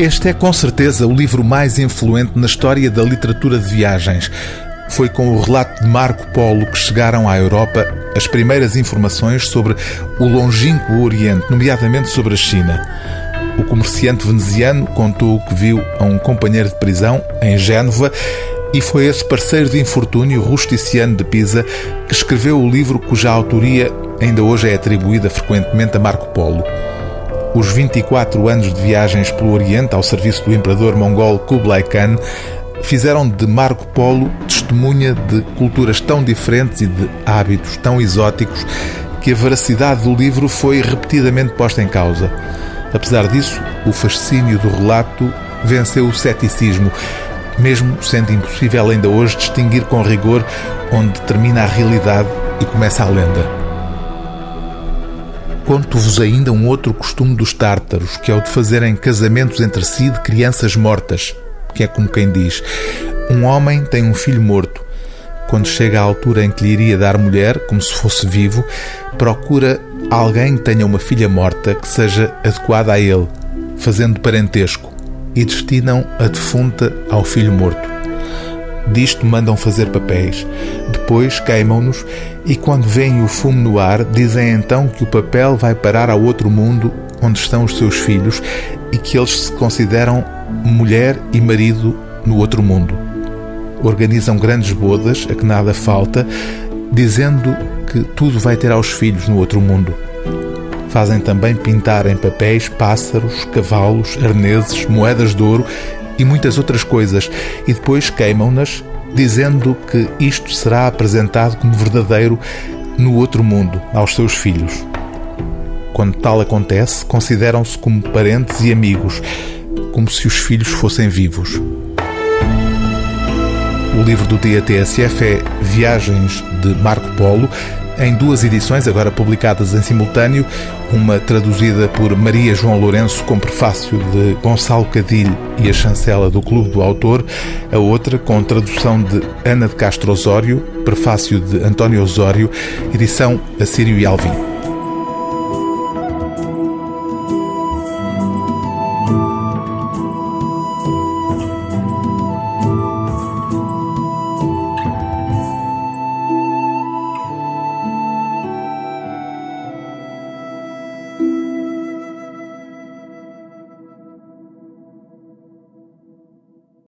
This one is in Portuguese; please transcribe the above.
Este é com certeza o livro mais influente na história da literatura de viagens. Foi com o relato de Marco Polo que chegaram à Europa as primeiras informações sobre o longínquo Oriente, nomeadamente sobre a China. O comerciante veneziano contou o que viu a um companheiro de prisão em Génova e foi esse parceiro de infortúnio, Rusticiano de Pisa, que escreveu o livro cuja autoria ainda hoje é atribuída frequentemente a Marco Polo. Os 24 anos de viagens pelo Oriente ao serviço do imperador mongol Kublai Khan fizeram de Marco Polo testemunha de culturas tão diferentes e de hábitos tão exóticos que a veracidade do livro foi repetidamente posta em causa. Apesar disso, o fascínio do relato venceu o ceticismo, mesmo sendo impossível ainda hoje distinguir com rigor onde termina a realidade e começa a lenda. Conto-vos ainda um outro costume dos tártaros, que é o de fazerem casamentos entre si de crianças mortas, que é como quem diz: um homem tem um filho morto. Quando chega à altura em que lhe iria dar mulher, como se fosse vivo, procura alguém que tenha uma filha morta que seja adequada a ele, fazendo parentesco, e destinam a defunta ao filho morto. Disto mandam fazer papéis. Depois queimam-nos e, quando veem o fumo no ar, dizem então que o papel vai parar ao outro mundo onde estão os seus filhos e que eles se consideram mulher e marido no outro mundo. Organizam grandes bodas, a que nada falta, dizendo que tudo vai ter aos filhos no outro mundo. Fazem também pintar em papéis pássaros, cavalos, arneses, moedas de ouro e muitas outras coisas, e depois queimam-nas, dizendo que isto será apresentado como verdadeiro no outro mundo, aos seus filhos. Quando tal acontece, consideram-se como parentes e amigos, como se os filhos fossem vivos. O livro do dia TSF é Viagens de Marco Polo, em duas edições, agora publicadas em simultâneo, uma traduzida por Maria João Lourenço com prefácio de Gonçalo Cadilho e a chancela do Clube do Autor, a outra com tradução de Ana de Castro Osório, prefácio de António Osório, edição Assírio e Alvim.